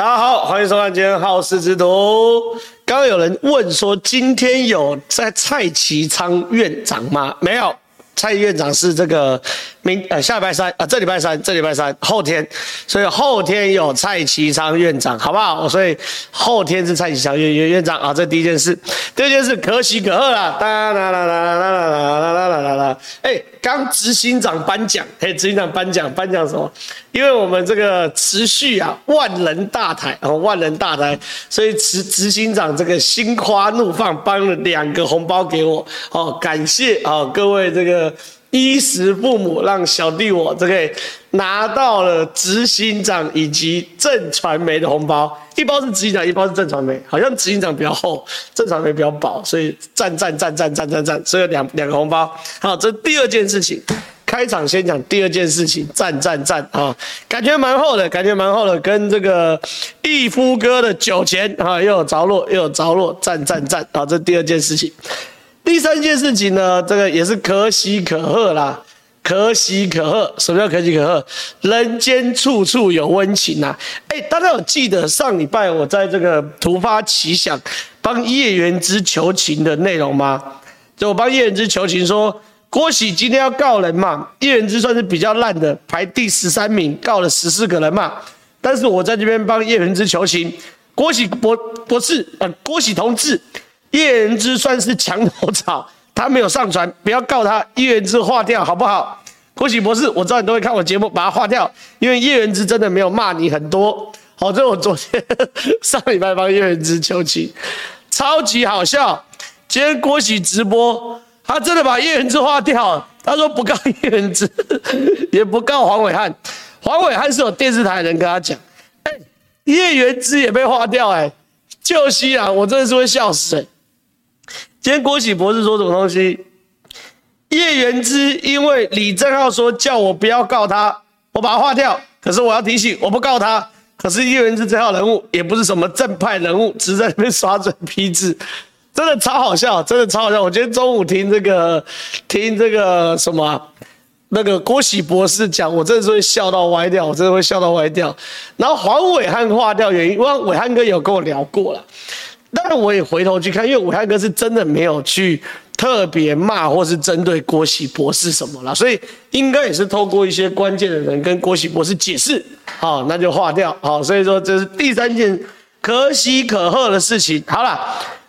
大家好，欢迎收看今天好事之徒。刚刚有人问说，今天有在蔡其昌院长吗？没有。蔡院长是这个明呃下礼拜三啊，这礼拜三，这礼拜三后天，所以后天有蔡其昌院长，好不好？所以后天是蔡其昌院院院长啊，这第一件事。第二件事可喜可贺啦，哒啦啦啦啦啦啦啦啦啦啦啦！哎，刚执行长颁奖，哎，执行长颁奖，颁奖什么？因为我们这个持续啊，万人大台哦，万人大台，所以执执行长这个心花怒放，颁了两个红包给我哦，感谢啊各位这个。衣食父母让小弟我这个拿到了执行长以及正传媒的红包，一包是执行长，一包是正传媒，好像执行长比较厚，正传媒比较薄，所以赞赞赞赞赞赞赞，所以两两个红包。好，这第二件事情，开场先讲第二件事情，赞赞赞啊，感觉蛮厚的，感觉蛮厚的，跟这个义夫哥的酒钱啊又有着落，又有着落，赞赞赞啊，这第二件事情。第三件事情呢，这个也是可喜可贺啦，可喜可贺。什么叫可喜可贺？人间处处有温情呐！哎，大家有记得上礼拜我在这个突发奇想帮叶元之求情的内容吗？就我帮叶元之求情说，郭喜今天要告人嘛，叶元之算是比较烂的，排第十三名，告了十四个人嘛。但是我在这边帮叶元之求情，郭喜博博士，呃，郭喜同志。叶元之算是墙头草，他没有上传，不要告他。叶元之划掉好不好？郭喜博士，我知道你都会看我节目，把他划掉，因为叶元之真的没有骂你很多。好，这我昨天上礼拜帮叶元之求情，超级好笑。今天郭喜直播，他真的把叶元之划掉，他说不告叶元之，也不告黄伟汉。黄伟汉是有电视台的人跟他讲，哎，叶元之也被划掉，哎，救西啊，我真的是会笑死，今天郭玺博士说什么东西？叶元之因为李正浩说叫我不要告他，我把他划掉。可是我要提醒，我不告他。可是叶元之这号人物也不是什么正派人物，只是在那边耍嘴皮子，真的超好笑，真的超好笑。我今天中午听这个，听这个什么，那个郭喜博士讲，我真的是会笑到歪掉，我真的会笑到歪掉。然后黄伟汉划掉原因，因为暐瀚哥有跟我聊过了。当然，我也回头去看，因为暐瀚哥是真的没有去特别骂或是针对郭喜博士什么啦，所以应该也是透过一些关键的人跟郭喜博士解释，好，那就划掉，好，所以说这是第三件可喜可贺的事情。好了，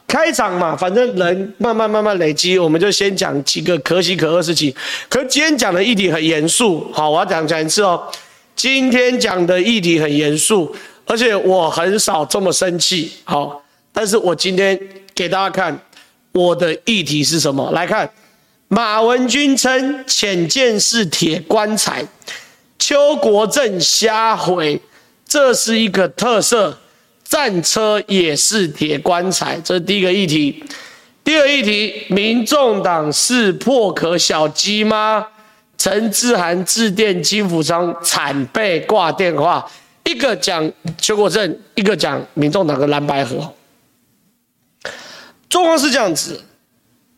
开场嘛，反正人慢慢慢慢累积，我们就先讲几个可喜可贺事情。可是今天讲的议题很严肃，好，我要讲讲一次哦，今天讲的议题很严肃，而且我很少这么生气，好。但是我今天给大家看我的议题是什么？来看，马文君称浅见是铁棺材，邱国正瞎回，这是一个特色，战车也是铁棺材，这是第一个议题。第二议题，民众党是破壳小鸡吗？陈志涵致电金福昌，惨被挂电话，一个讲邱国正，一个讲民众党的蓝白合。状况是这样子，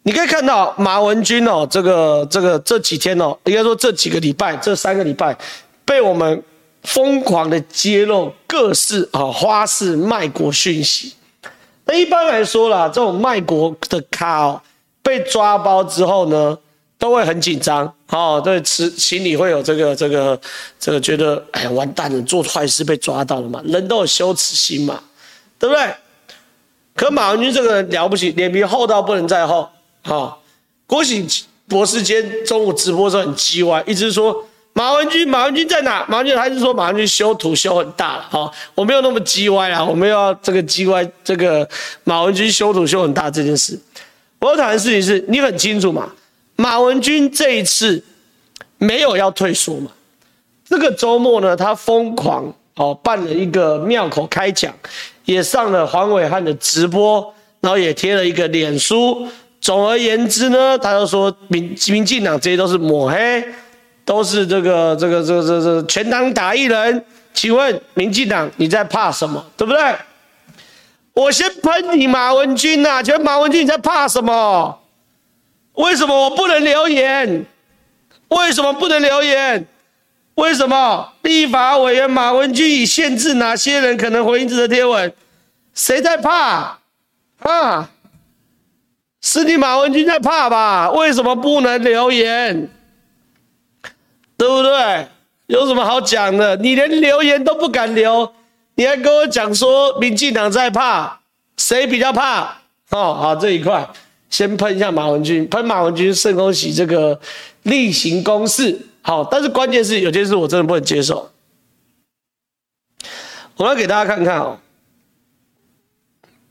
你可以看到马文君哦，这个这个这几天哦，应该说这几个礼拜，这三个礼拜，被我们疯狂的揭露各式啊花式卖国讯息。那一般来说啦，这种卖国的咖哦，被抓包之后呢，都会很紧张哦，对，心心里会有这个这个这个觉得，哎呀完蛋了，做坏事被抓到了嘛，人都有羞耻心嘛，对不对？可马文君这个人了不起，脸皮厚到不能再厚。好，郭醒博士今天中午直播的时候很叽歪，一直说马文君，马文君在哪？马文君还是说马文君修图修很大了。好，我没有那么叽歪啊，我没有要这个叽歪这个马文君修图修很大这件事。我要谈的事情是你很清楚嘛？马文君这一次没有要退缩嘛？这个周末呢，他疯狂哦办了一个庙口开讲。也上了黄伟汉的直播，然后也贴了一个脸书。总而言之呢，他就说民民进党这些都是抹黑，都是这个这个这个这个全党打一人。请问民进党你在怕什么？对不对？我先喷你马文君呐、啊，请问马文君你在怕什么？为什么我不能留言？为什么不能留言？为什么立法委员马文君已限制哪些人可能回应这则贴文？谁在怕？啊？是你马文君在怕吧？为什么不能留言？对不对？有什么好讲的？你连留言都不敢留，你还跟我讲说民进党在怕？谁比较怕？哦，好，这一块先喷一下马文君，喷马文君，圣恭喜这个例行公事。好，但是关键是有件事我真的不能接受。我要给大家看看哦，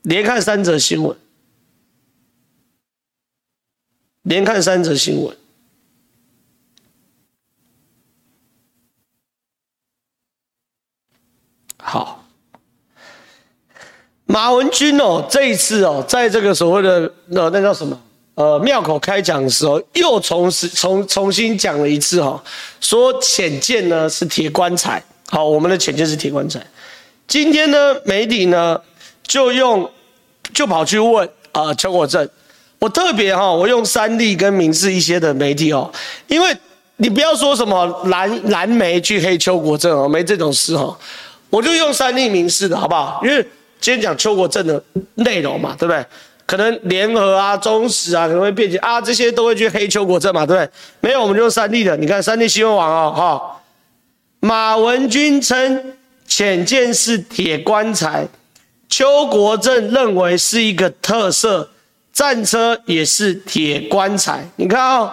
连看三则新闻，连看三则新闻。好，马文君哦，这一次哦，在这个所谓的呃，那叫什么？呃，庙口开讲的时候，又重重重新讲了一次哈，说浅见呢是铁棺材，好，我们的浅见是铁棺材。今天呢，媒体呢就用就跑去问啊、邱国正，我特别哈，我用三立跟民视一些的媒体哦，因为你不要说什么蓝蓝媒去黑邱国正哦，没这种事哈，我就用三立民视的好不好？因为今天讲邱国正的内容嘛，对不对？可能联合啊、中实啊，可能会辩解啊，这些都会去黑邱国正嘛，对不对？没有，我们就用三 D 的。你看三 D 新闻网哦，哈、哦，马文君称浅见是铁棺材，邱国正认为是一个特色，战车也是铁棺材。你看哦，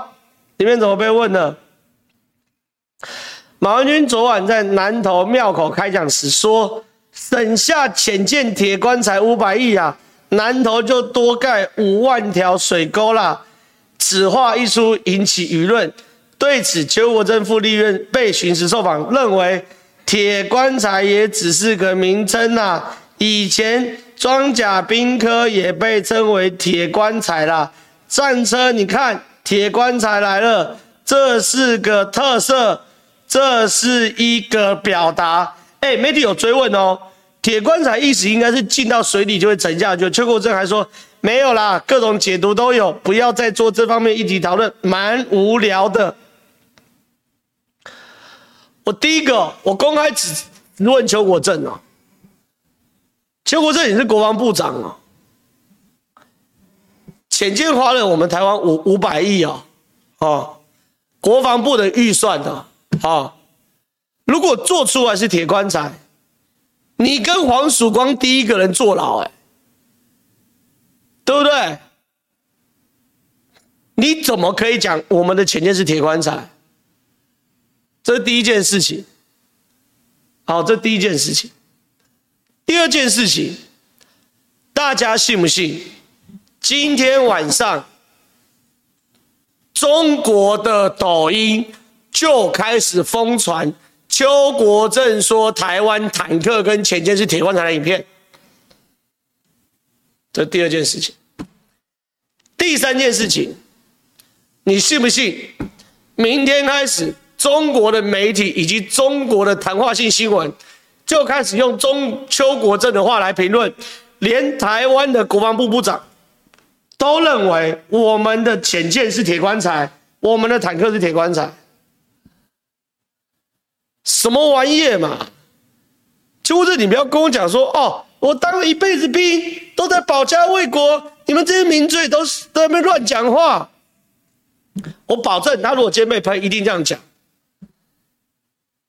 里面怎么被问的？马文君昨晚在南投庙口开讲时说，省下浅见铁棺材五百亿啊。南投就多盖五万条水沟啦，此话一出引起舆论。对此，邱国正副立院被巡视受访，认为铁棺材也只是个名称呐。以前装甲兵科也被称为铁棺材啦。战车，你看铁棺材来了，这是个特色，这是一个表达。哎，媒体有追问哦。铁棺材意思应该是进到水里就会沉下去。邱国正还说没有啦，各种解读都有，不要再做这方面议题讨论，蛮无聊的。我第一个，我公开只问邱国正哦，邱国正也是国防部长哦，潜舰花了我们台湾五五百亿哦，哦，国防部的预算的啊，如果做出来是铁棺材。你跟黄曙光第一个人坐牢，哎，对不对？你怎么可以讲我们的前件是铁棺材？这是第一件事情。好，这第一件事情。第二件事情，大家信不信？今天晚上，中国的抖音就开始疯传。邱国正说：“台湾坦克跟潜舰是铁棺材的影片。”这第二件事情。第三件事情，你信不信？明天开始，中国的媒体以及中国的谈话性新闻就开始用中邱国正的话来评论，连台湾的国防部部长都认为我们的潜舰是铁棺材，我们的坦克是铁棺材。什么玩意嘛？就这，你不要跟我讲说哦，我当了一辈子兵，都在保家卫国。你们这些名嘴都是在那边乱讲话。我保证，他如果今天被喷，一定这样讲。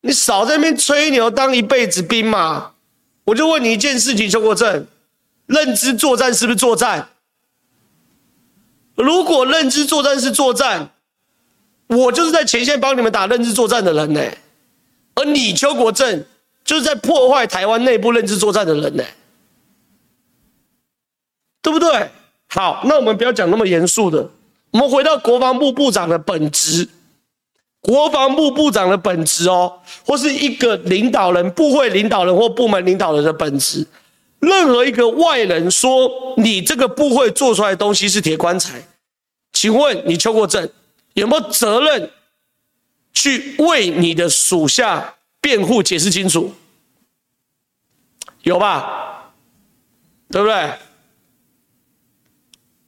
你少在那边吹牛，当一辈子兵嘛？我就问你一件事情，邱国正，认知作战是不是作战？如果认知作战是作战，我就是在前线帮你们打认知作战的人呢、而你邱国正就是在破坏台湾内部认知作战的人呢，对不对？好，那我们不要讲那么严肃的，我们回到国防部部长的本职。国防部部长的本职哦，或是一个领导人、部会领导人或部门领导人的本职。任何一个外人说你这个部会做出来的东西是铁棺材，请问你邱国正有没有责任？去为你的属下辩护，解释清楚，有吧？对不对？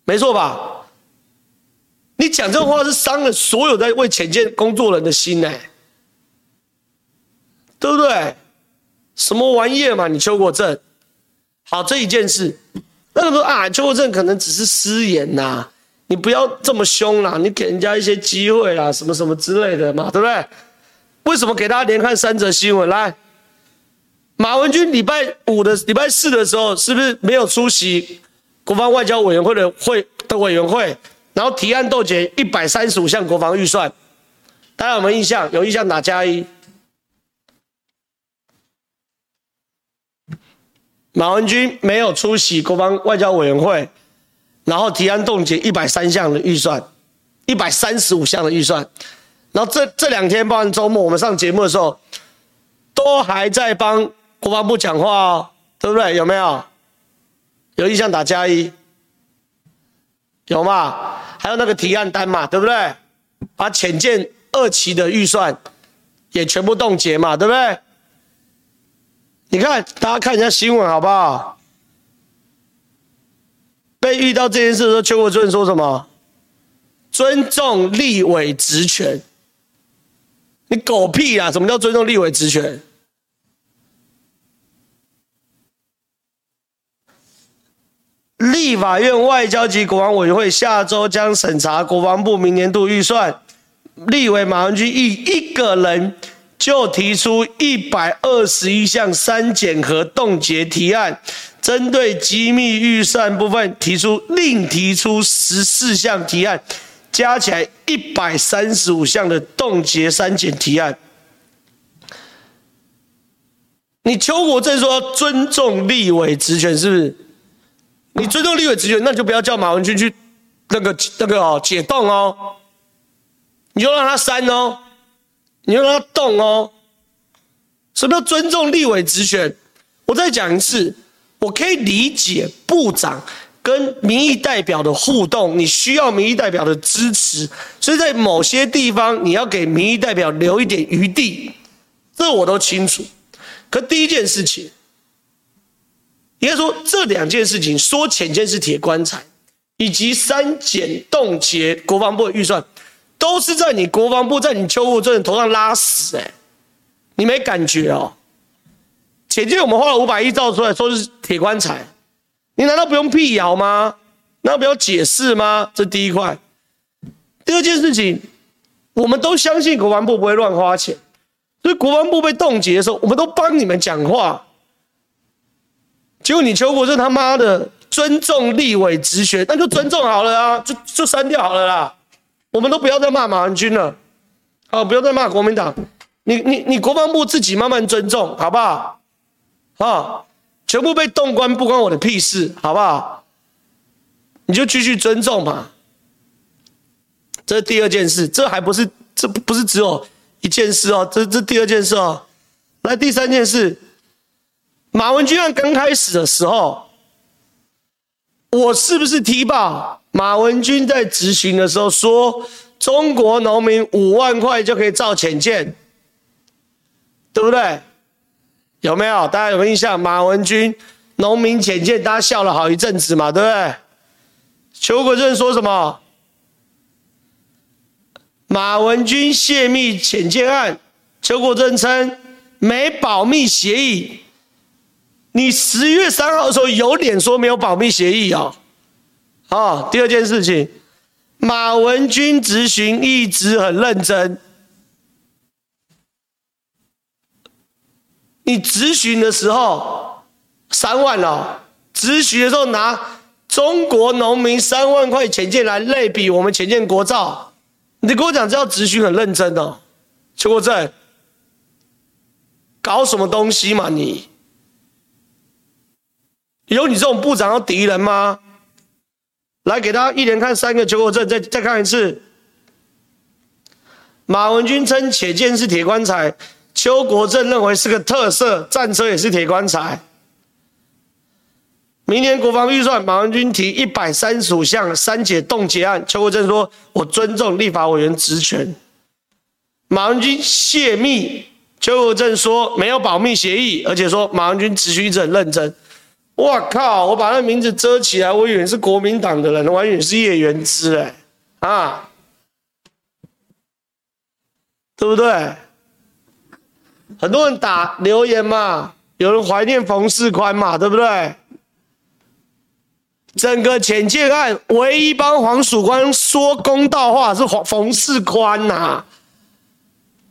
没错吧？你讲这话是伤了所有在为潜舰工作人的心呢。对不对？什么玩意嘛？你邱国正，好，这一件事，那个说啊，邱国正可能只是失言呐，你不要这么凶啦，你给人家一些机会啦，什么什么之类的嘛，对不对？为什么给大家连看三则新闻？来，马文君礼拜五的礼拜四的时候，是不是没有出席国防外交委员会的会的委员会？然后提案冻结一百三十五项国防预算，大家有没有印象？有印象打加一。马文君没有出席国防外交委员会，然后提案冻结一百三项的预算，一百三十五项的预算，然后这这两天，包含周末，我们上节目的时候，都还在帮国防部讲话哦，对不对？有没有？有意向打加一，有吗？还有那个提案单嘛，对不对？把潜舰二期的预算也全部冻结嘛，对不对？你看，大家看一下新闻好不好？被遇到这件事的时候，邱国正说什么？尊重立委职权。你狗屁啊！什么叫尊重立委职权？立法院外交及国防委员会下周将审查国防部明年度预算，立委马文君一一个人。就提出一百二十一项删减和冻结提案，针对机密预算部分提出另提出十四项提案，加起来一百三十五项的冻结删减提案。你邱国正说要尊重立委职权，是不是？你尊重立委职权，那就不要叫马文君去那个那个哦解冻哦，你就让他删哦。你要让他动哦，什么叫尊重立委职权？我再讲一次，我可以理解部长跟民意代表的互动，你需要民意代表的支持，所以在某些地方你要给民意代表留一点余地，这我都清楚。可第一件事情，应该说这两件事情，说浅见是铁棺材，以及删减冻结国防部的预算。都是在你国防部在你邱国正头上拉屎哎，你没感觉哦？前天我们花了五百亿造出来，说是铁棺材，你难道不用辟谣吗？难道不要解释吗？这第一块。第二件事情，我们都相信国防部不会乱花钱，所以国防部被冻结的时候，我们都帮你们讲话。结果你邱国正他妈的尊重立委职权，那就尊重好了啊，就就删掉好了啦。我们都不要再骂马文君了，好，不要再骂国民党。你你你国防部自己慢慢尊重，好不好？啊，全部被动关不关我的屁事，好不好？你就继续尊重嘛。这是第二件事，这还不是，这不是只有一件事哦，这这第二件事哦。来，第三件事，马文君案刚开始的时候，我是不是踢爆？马文君在执行的时候说：“中国农民五万块就可以造潜舰，对不对？有没有？大家有没有印象？马文君农民潜舰，大家笑了好一阵子嘛，对不对？”邱国正说什么？马文君泄密潜舰案，邱国正称没保密协议。你十月三号的时候有脸说没有保密协议啊、哦？哦，第二件事情，马文君质询一直很认真。你质询的时候三万哦，质询的时候拿中国农民三万块潜舰来类比我们潜舰国造，你跟我讲这叫质询很认真哦，邱国正，搞什么东西嘛你？有你这种部长要敌人吗？来给大家一连看三个邱国正，再再看一次。马文君称潜舰是铁棺材，邱国正认为是个特色，战车也是铁棺材。明年国防预算，马文君提一百三十五项删减冻结案，邱国正说：“我尊重立法委员职权。”马文君泄密，邱国正说没有保密协议，而且说马文君质询一直很认真。我靠！我把那名字遮起来，我以为是国民党的人，我以为是叶元之哎，啊，对不对？很多人打留言嘛，有人怀念冯世宽嘛，对不对？整个潜舰案唯一帮黄曙光说公道话是黄冯世宽呐，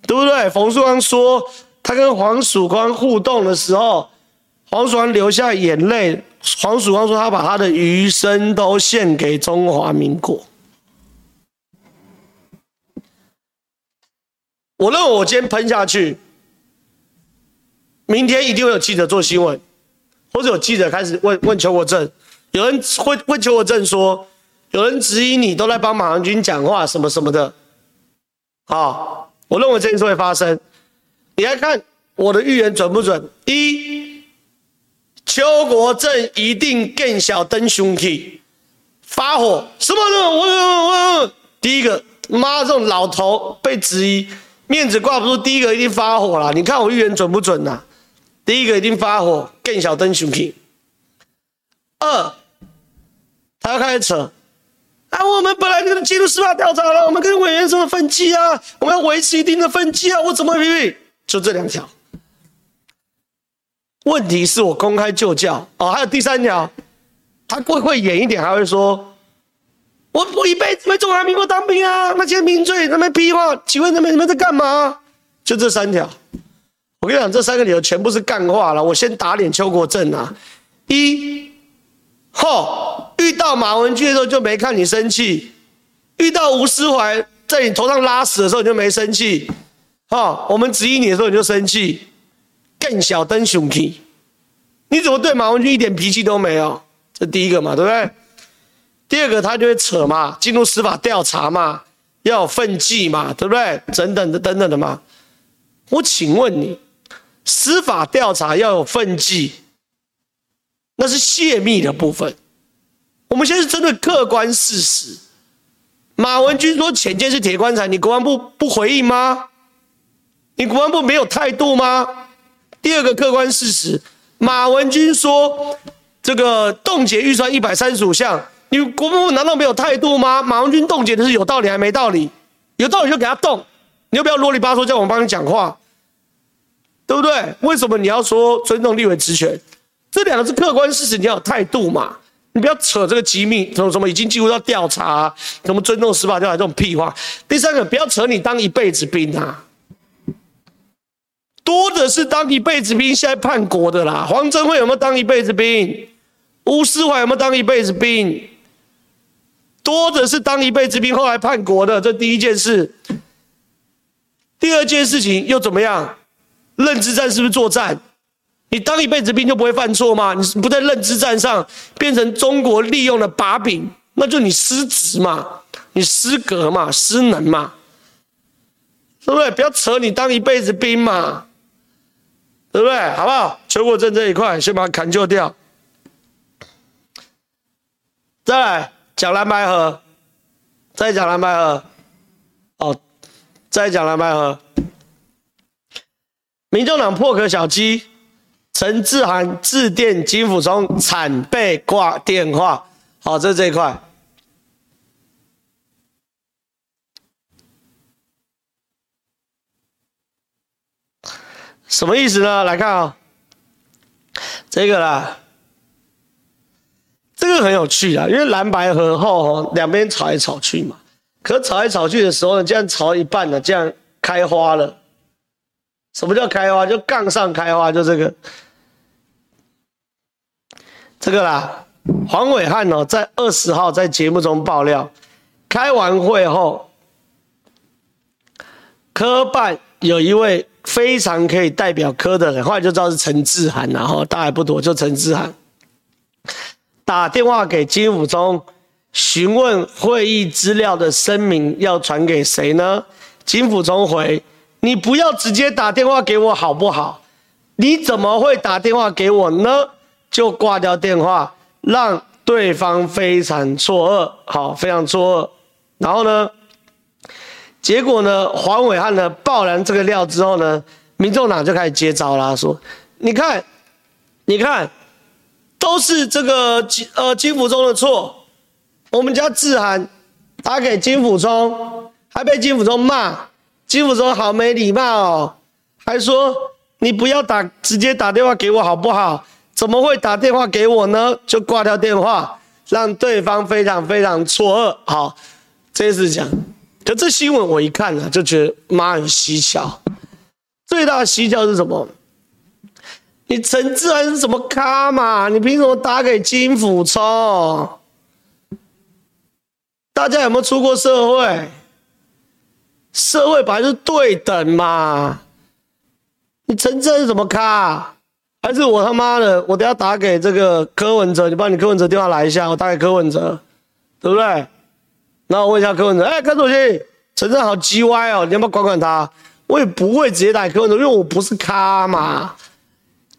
对不对？冯世宽说他跟黄曙光互动的时候，黄曙光流下眼泪。黄曙光说他把他的余生都献给中华民国。我认为我今天喷下去，明天一定会有记者做新闻，或者有记者开始问问邱国正。有人会问邱国正说，有人质疑你都在帮马航军讲话什么什么的，啊，我认为这件事会发生。你来看我的预言准不准？一，邱国正一定更小灯凶器，发火什么的？我我我，第一个，妈这种老头被质疑，面子挂不住，第一个一定发火了。你看我预言准不准呐、第一个一定发火，更小灯凶器。二。他要开始扯，啊，我们本来就进入司法调查了，我们跟委员什么分歧啊，我们要维持一定的分歧啊，我怎么批评？就这两条。问题是我公开就教哦，还有第三条，他会会演一点，还会说，我我一辈子没中华民国当兵啊，那些名嘴那边屁话，请问他们你们在干嘛？就这三条，我跟你讲，这三个理由全部是干话了。我先打脸邱国正啊，一。吼！遇到马文君的时候就没看你生气，遇到吴思怀在你头上拉屎的时候你就没生气，哈！我们质疑你的时候你就生气，更小灯熊气，你怎么对马文君一点脾气都没有？这第一个嘛，对不对？第二个他就会扯嘛，进入司法调查嘛，要有分际嘛，对不对？等等的等等的嘛。我请问你，司法调查要有分际？那是泄密的部分。我们现在是针对客观事实。马文君说浅见是铁棺材，你国防部不回应吗？你国防部没有态度吗？第二个客观事实，马文君说这个冻结预算一百三十五项，你国防部难道没有态度吗？马文君冻结的是有道理还没道理？有道理就给他冻，你又不要啰里吧嗦叫我们帮你讲话，对不对？为什么你要说尊重立委职权？这两个是客观事实，你要有态度嘛？你不要扯这个机密，什么什么已经进入到调查、什么尊重司法调查这种屁话。第三个，不要扯你当一辈子兵啊，多的是当一辈子兵现在叛国的啦。黄镇辉有没有当一辈子兵？吴思怀有没有当一辈子兵？多的是当一辈子兵后来叛国的，这第一件事。第二件事情又怎么样？认知战是不是作战？你当一辈子兵就不会犯错吗？你不在认知战上变成中国利用的把柄，那就你失职嘛，你失格嘛，失能嘛，对不对？不要扯你当一辈子兵嘛，对不对？好不好？邱国正这一块先把它砍就掉。再来讲蓝白合，再讲蓝白合，哦，再讲蓝白合，民众党破壳小鸡。陈志涵致电金溥聪，惨被挂电话。好，这是这一块。什么意思呢？来看啊、哦，这个啦，这个很有趣啊，因为蓝白合后哦两边吵来吵去嘛。可吵来吵去的时候呢，这样吵一半了，这样开花了。什么叫开花？就杠上开花，就这个。这个啦，黄伟汉哦，在二十号在节目中爆料，开完会后，科办有一位非常可以代表科的人，后来就知道是陈志涵，然后大概不多，就陈志涵打电话给金溥聪，询问会议资料的声明要传给谁呢？金溥聪回：你不要直接打电话给我好不好？你怎么会打电话给我呢？就挂掉电话，让对方非常错愕，好，非常错愕。然后呢，结果呢，黄伟汉呢爆燃这个料之后呢，民众党就开始接招啦，说：你看，你看，都是这个金呃金溥中的错。我们家智涵打给金溥聪，还被金溥聪骂，金溥中好没礼貌哦，还说你不要打，直接打电话给我好不好？怎么会打电话给我呢？就挂掉电话，让对方非常非常错愕。好，这次讲，可这新闻我一看啊，就觉得妈有蹊跷。最大的蹊跷是什么？你陈志安是什么咖嘛？你凭什么打给金溥聪？大家有没有出过社会？社会本来是对等嘛。你陈志安是什么咖？还是我他妈的，我等下打给这个柯文哲，你把你柯文哲电话来一下，我打给柯文哲，对不对？然后我问一下柯文哲，哎、欸，柯主席，陈志涵好鸡歪哦，你要不要管管他？我也不会直接打给柯文哲，因为我不是咖嘛，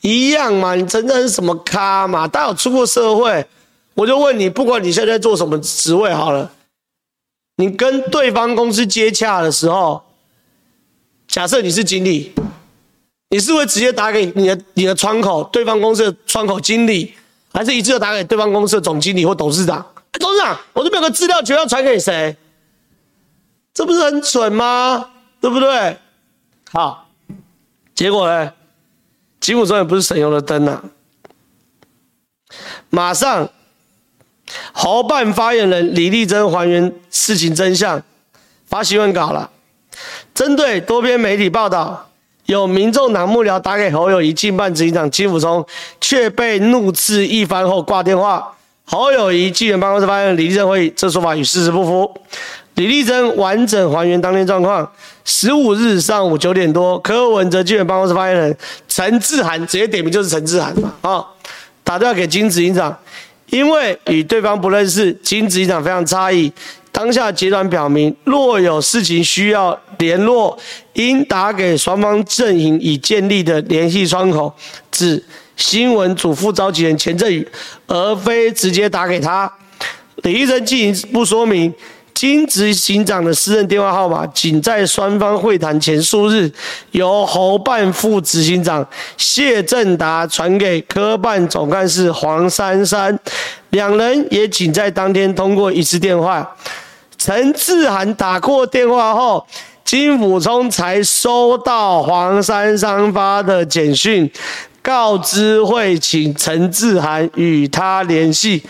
一样嘛。你陈志涵是什么咖嘛？大家有出过社会，我就问你，不管你现在在做什么职位好了，你跟对方公司接洽的时候，假设你是经理。你是会直接打给你的你的窗口，对方公司的窗口经理，还是一次打给对方公司的总经理或董事长？董事长，我这边有个资料，全要传给谁？这不是很蠢吗？对不对？好，结果呢？金溥聪也不是省油的灯、啊，马上侯办发言人李丽珍还原事情真相，发新闻稿了，针对多篇媒体报道。有民众党幕僚打给侯友宜竞办执行长金溥聪，却被怒斥一番后挂电话。侯友宜竞选办公室发言人李立珍会议，这说法与事实不符。李立珍完整还原当天状况：十五日上午九点多，柯文哲纪元办公室发言人陈志涵直接点名就是陈志涵嘛啊，打电话给金执行长，因为与对方不认识，金执行长非常诧异。当下阶段表明，若有事情需要联络，应打给双方阵营已建立的联系窗口，指新闻组副召集人钱振宇，而非直接打给他。李医生进一步说明，金执行长的私人电话号码，仅在双方会谈前数日，由侯办副执行长谢正达传给科办总干事黄珊珊，两人也仅在当天通过一次电话。陈志涵打过电话后，金溥聪才收到黄珊珊发的简讯，告知会请陈志涵与他联系。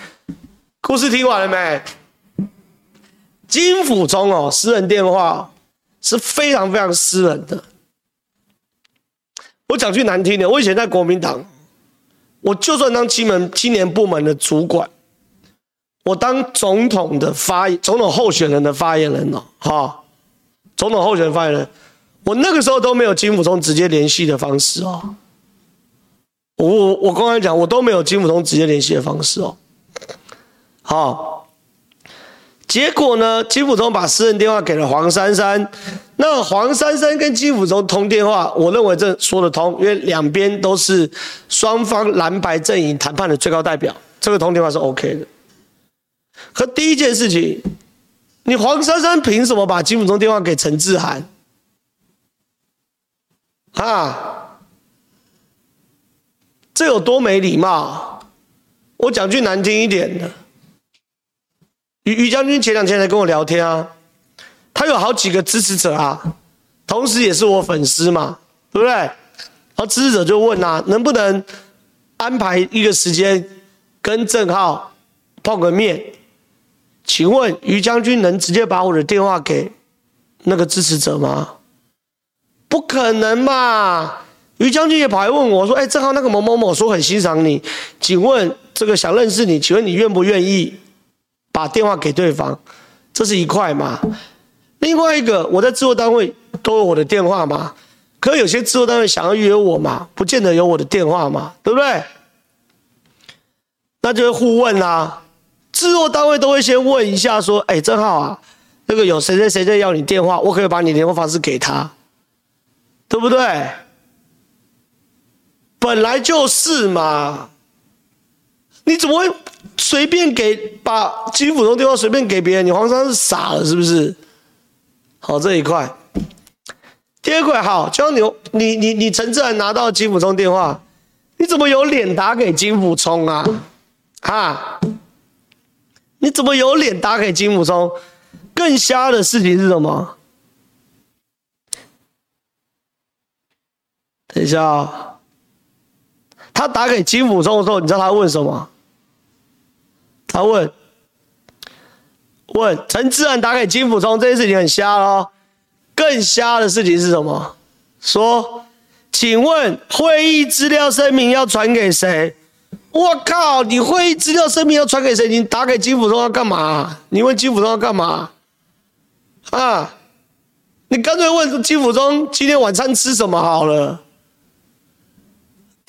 故事听完了没？金府中哦，私人电话是非常非常私人的。我讲句难听点，我以前在国民党，我就算当青门青年部门的主管。我当总统的发总统候选人的发言人了，哈，总统候选人发言人，我那个时候都没有金府中直接联系的方式哦。我我我刚才讲，我都没有金普通直接联系的方式哦。好，结果呢，金普通把私人电话给了黄珊珊，那黄珊珊跟金普通通电话，我认为这说得通，因为两边都是双方蓝白阵营谈判的最高代表，这个通电话是 OK 的。可第一件事情，你黄珊珊凭什么把金普通电话给陈志涵？啊，这有多没礼貌？我讲句难听一点的，于于将军前两天才跟我聊天啊，他有好几个支持者啊，同时也是我粉丝嘛，对不对？然后支持者就问啊，能不能安排一个时间跟郑浩碰个面？请问于将军能直接把我的电话给那个支持者吗？不可能嘛！于将军也跑来问我说：“哎，正好那个某某某说很欣赏你，请问这个想认识你，请问你愿不愿意把电话给对方？这是一块嘛？另外一个，我在制作单位都有我的电话嘛？可有些制作单位想要约我嘛，不见得有我的电话嘛，对不对？那就会互问啊。”制作单位都会先问一下，说：“哎，正好啊，那个有谁谁谁在要你电话，我可以把你联络方式给他，对不对？本来就是嘛，你怎么会随便给把金溥聪电话随便给别人？你黄珊是傻了是不是？好，这一块，第二块好，就像你你你你陈志涵拿到金溥聪电话，你怎么有脸打给金溥聪啊？哈？”你怎么有脸打给金溥聪？更瞎的事情是什么？等一下啊、他打给金溥聪的时候，你知道他问什么？他问问陈志安打给金溥聪这件事情很瞎哦。更瞎的事情是什么？说，请问会议资料声明要传给谁？我靠！你会议资料声明要传给谁？你打给金溥聪要干嘛？你问金溥聪要干嘛？啊？你干脆问金溥聪今天晚餐吃什么好了，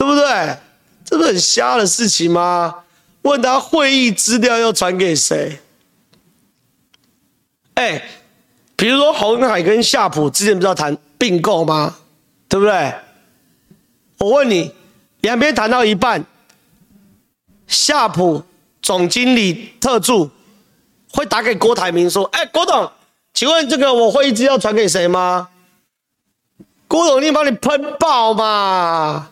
对不对？这不是很瞎的事情吗？问他会议资料要传给谁？哎，比如说鸿海跟夏普之前不是要谈并购吗？对不对？我问你，两边谈到一半，夏普总经理特助会打给郭台铭说：“哎，郭董，请问这个我会议资料传给谁吗？”郭董一定帮你喷爆嘛，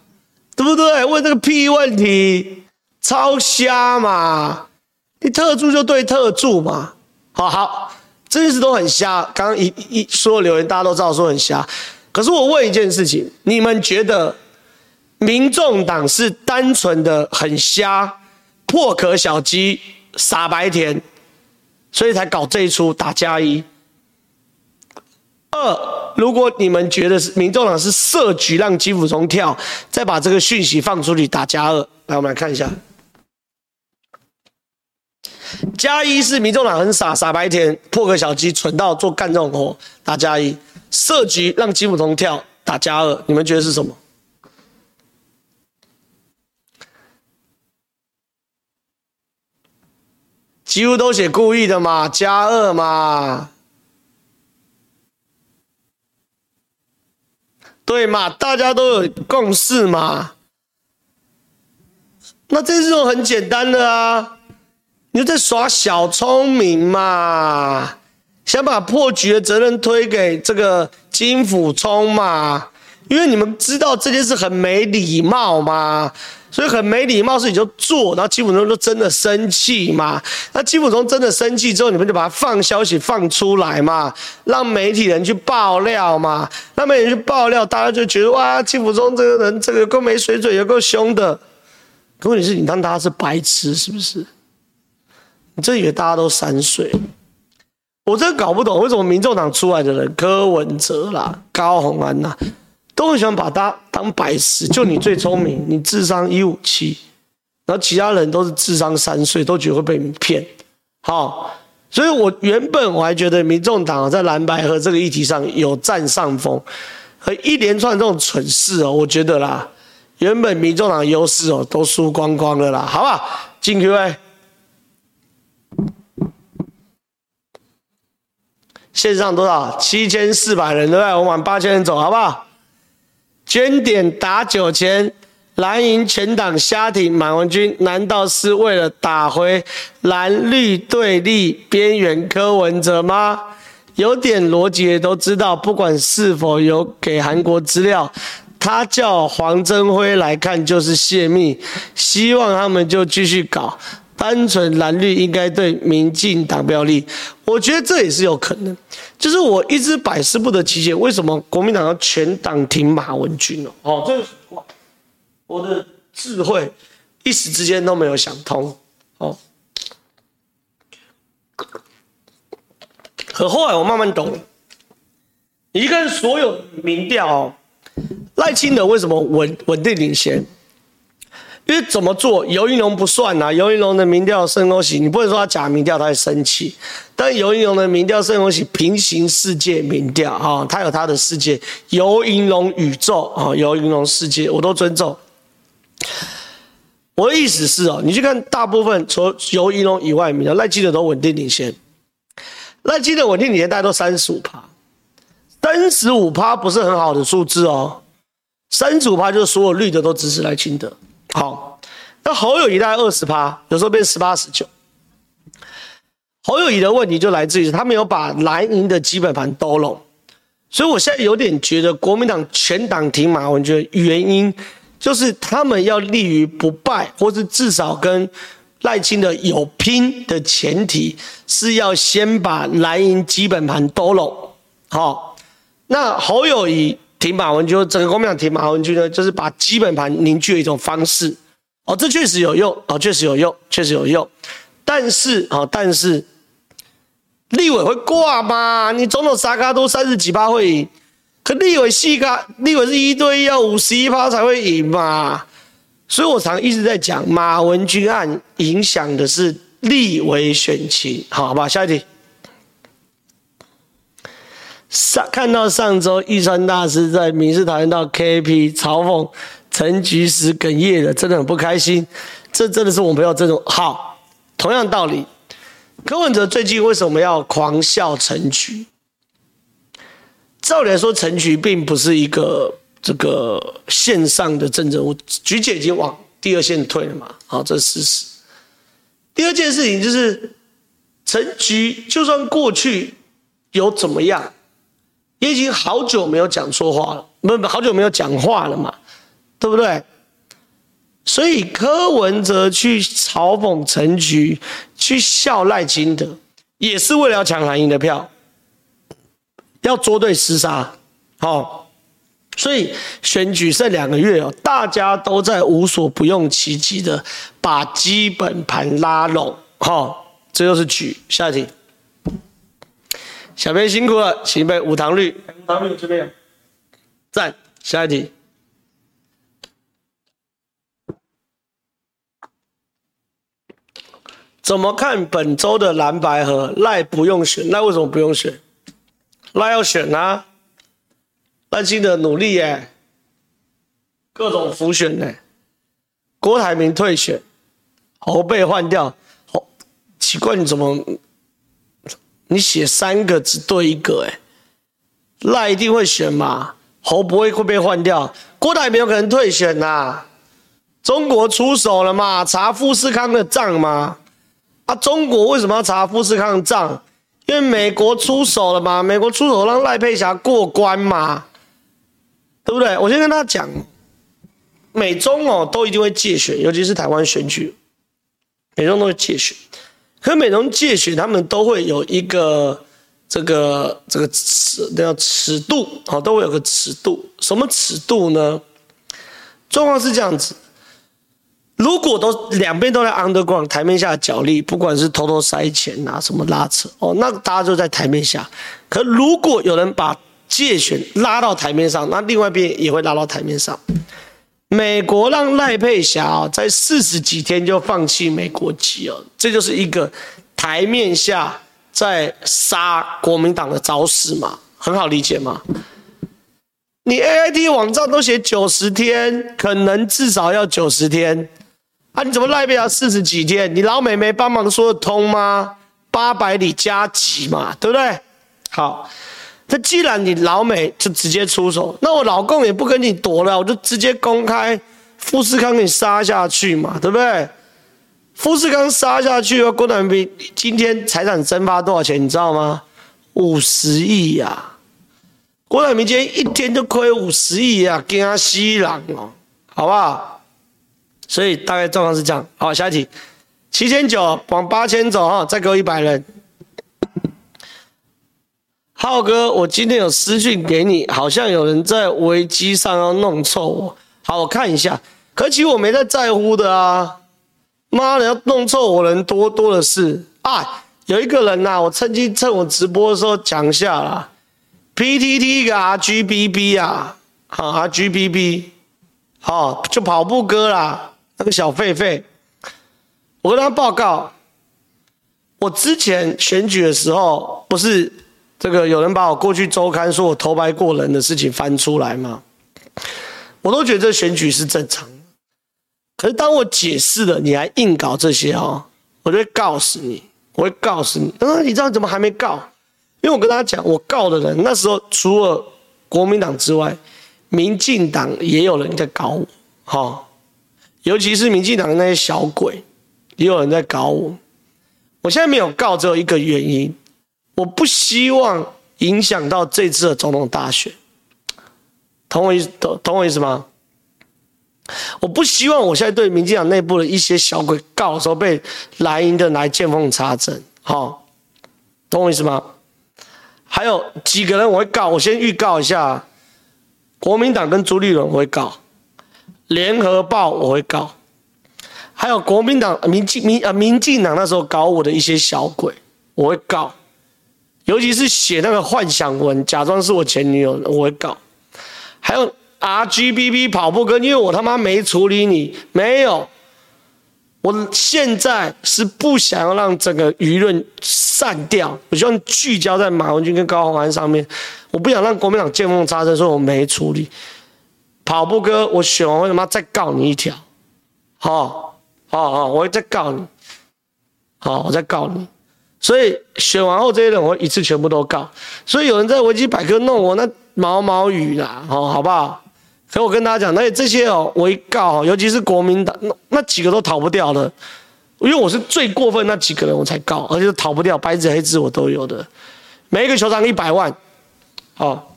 对不对？问这个屁问题。超瞎嘛！你特助就对特助嘛，好好，这件事都很瞎。刚刚一一说留言，大家都知道说很瞎。可是我问一件事情，你们觉得民众党是单纯的很瞎、破壳小鸡、傻白甜，所以才搞这一出打加一？二，如果你们觉得是民众党是设局让金溥聪跳，再把这个讯息放出去打加二，来我们来看一下。加一是民众党很傻傻白甜破个小鸡蠢到做干这种活打加一，设局让金溥聪跳打加二，你们觉得是什么？几乎都写故意的嘛，加二嘛，对嘛，大家都有共识嘛，那这是种很简单的啊。你就在耍小聪明嘛，想把破局的责任推给这个金辅冲嘛？因为你们知道这件事很没礼貌嘛，所以很没礼貌，是你就做，然后金溥聪就真的生气嘛。那金溥聪真的生气之后，你们就把它放消息放出来嘛，让媒体人去爆料嘛，让媒体人去爆料，大家就觉得哇，金溥聪这个人这个够没水准，有够凶的。可问题是你当大家是白痴是不是？你这以为大家都三岁？我真搞不懂为什么民众党出来的人，柯文哲啦、高虹安呐，都很喜欢把他当白痴。就你最聪明，你智商一五七，然后其他人都是智商三岁，都觉得会被你骗。好，所以我原本我还觉得民众党在蓝白合这个议题上有占上风，和一连串这种蠢事哦，我觉得啦，原本民众党优势哦都输光光了啦，好不好？进 Q&A。线上多少？七千四百人，对不对？我们往八千人走，好不好？捐点打九千，蓝营全党瞎挺马文君，难道是为了打回蓝绿对立边缘柯文哲吗？有点逻辑都知道，不管是否有给韩国资料，他叫黄镇辉来看就是泄密，希望他们就继续搞。单纯蓝绿应该对民进党不利，我觉得这也是有可能。就是我一直百思不得其解，为什么国民党要全党停马文君哦？哦，这我的智慧一时之间都没有想通哦。可后来我慢慢懂了，你看所有民调哦，赖清德为什么稳稳定领先？因为怎么做，游盈隆不算呐、啊。游盈隆的民调圣恭喜，你不能说他假民调，他会生气。但游盈隆的民调圣恭喜，平行世界民调啊，他有他的世界，游盈隆宇宙啊，游盈隆世界，我都尊重。我的意思是哦，你去看大部分除了游盈隆以外民调，赖清德都稳定领先。赖清德稳定领先，大概都三十五趴，三十五趴不是很好的数字哦。三十五趴就是所有绿的都支持赖清德。好，那侯友宜大概二十趴，有时候变十八十九。侯友谊的问题就来自于他没有把蓝营的基本盘兜拢，所以我现在有点觉得国民党全党停马文君，原因就是他们要立于不败，或是至少跟赖清德有拼的前提，是要先把蓝营基本盘兜拢。好，那侯友谊挺马文君，整个国民党挺马文君呢，就是把基本盘凝聚的一种方式。哦，这确实有用，哦，确实有用，确实有用。但是，哦，但是，立委会挂吗？你总统三脚督三十几趴会赢，可立委四脚，立委是一对一要五十一趴才会赢嘛？所以我常一直在讲，马文君案影响的是立委选情，好吧？下一题。上看到上周一川大师在民事讨论到 KP 嘲讽陈菊时哽咽了，真的很不开心。这真的是我们要这种好。同样道理，柯文哲最近为什么要狂笑陈菊？照理来说，陈菊并不是一个这个线上的政治人物，菊姐已经往第二线退了嘛。好，这是事实。第二件事情就是，陈菊就算过去有怎么样。也已经好久没有讲错话了，不不，好久没有讲话了嘛，对不对？所以柯文哲去嘲讽陈菊，去笑赖清德，也是为了要抢蓝营的票，要捉对厮杀。好，所以选举剩两个月哦，大家都在无所不用其极的把基本盘拉拢。好，这就是举。下一题。小编辛苦了，请备无糖绿。无糖绿这边有。赞，下一题。怎么看本周的蓝白和？赖不用选，赖为什么不用选？赖要选啊！赖清德努力耶，各种浮选呢。郭台铭退选，侯被换掉，好奇怪，你怎么？你写三个只对一个，哎，赖一定会选嘛？侯不会会被换掉？郭台铭有可能退选呐、中国出手了嘛？查富士康的账吗？啊，中国为什么要查富士康的账？因为美国出手了嘛？美国出手让赖佩霞过关嘛？对不对？我先跟他讲，美中哦都一定会借选，尤其是台湾选举，美中都会借选。和美容界选，他们都会有一个这个这个尺，叫尺度，好，都会有个尺度。什么尺度呢？状况是这样子：如果都两边都在 underground 台面下角力，不管是偷偷塞钱啊，什么拉扯哦，那大家就在台面下。可如果有人把界选拉到台面上，那另外一边也会拉到台面上。美国让赖佩霞，在四十几天就放弃美国籍哦，这就是一个台面下在杀国民党的招式嘛，很好理解吗？你 AIT 网站都写九十天，可能至少要九十天啊？你怎么赖佩霞四十几天？你老美没帮忙说得通吗？八百里加急嘛，对不对？好。那既然你老美就直接出手，那我老共也不跟你躲了，我就直接公开富士康给你杀下去嘛，对不对？富士康杀下去，郭台铭今天财产蒸发多少钱，你知道吗？五十亿呀！郭台铭今天一天就亏五十亿呀，惊他西郎哦，好不好？所以大概状况是这样。好，下一题，七千九往八千走哈，再给我一百人。浩哥，我今天有私讯给你，好像有人在危机上要弄臭我。好，我看一下。可其实我没在在乎的啊。妈的，要弄臭我人多多的是啊。有一个人呐、我趁机趁我直播的时候讲一下啦。PTT 一个 RGBB 啊，好 RGBB，好就跑步哥啦，那个小狒狒。我跟他报告，我之前选举的时候不是。这个有人把我过去周刊说我偷拍过人的事情翻出来吗？我都觉得这选举是正常。可是当我解释了，你还硬搞这些哦，我就会告诉你，我会告诉你。嗯，你知道怎么还没告？因为我跟大家讲，我告的人那时候除了国民党之外，民进党也有人在搞我，哈，尤其是民进党的那些小鬼，也有人在搞我。我现在没有告，只有一个原因。我不希望影响到这次的总统大选，懂我意思？同我意思吗？我不希望我现在对民进党内部的一些小鬼告的时候被蓝营的来见缝插针，好，懂我意思吗？还有几个人我会告，我先预告一下，国民党跟朱立伦我会告，联合报我会告，还有国民党民进民啊民进党那时候搞我的一些小鬼，我会告，尤其是写那个幻想文，假装是我前女友，我会告，还有 RGBB 跑步哥，因为我他妈没处理你，没有。我现在是不想要让整个舆论散掉，我希望聚焦在马文君跟高虹安上面。我不想让国民党见缝插针，说我没处理。跑步哥，我选完为什么再告你一条？好，好好，我会再告你。好，我再告你。所以选完后这些人，我一次全部都告。所以有人在维基百科弄我那毛毛雨啦，好，好不好？所以我跟大家讲，那这些哦，我一告，尤其是国民党那那几个都逃不掉的，因为我是最过分那几个人，我才告，而且逃不掉，白纸黑字我都有的。每一个球场一百万，好，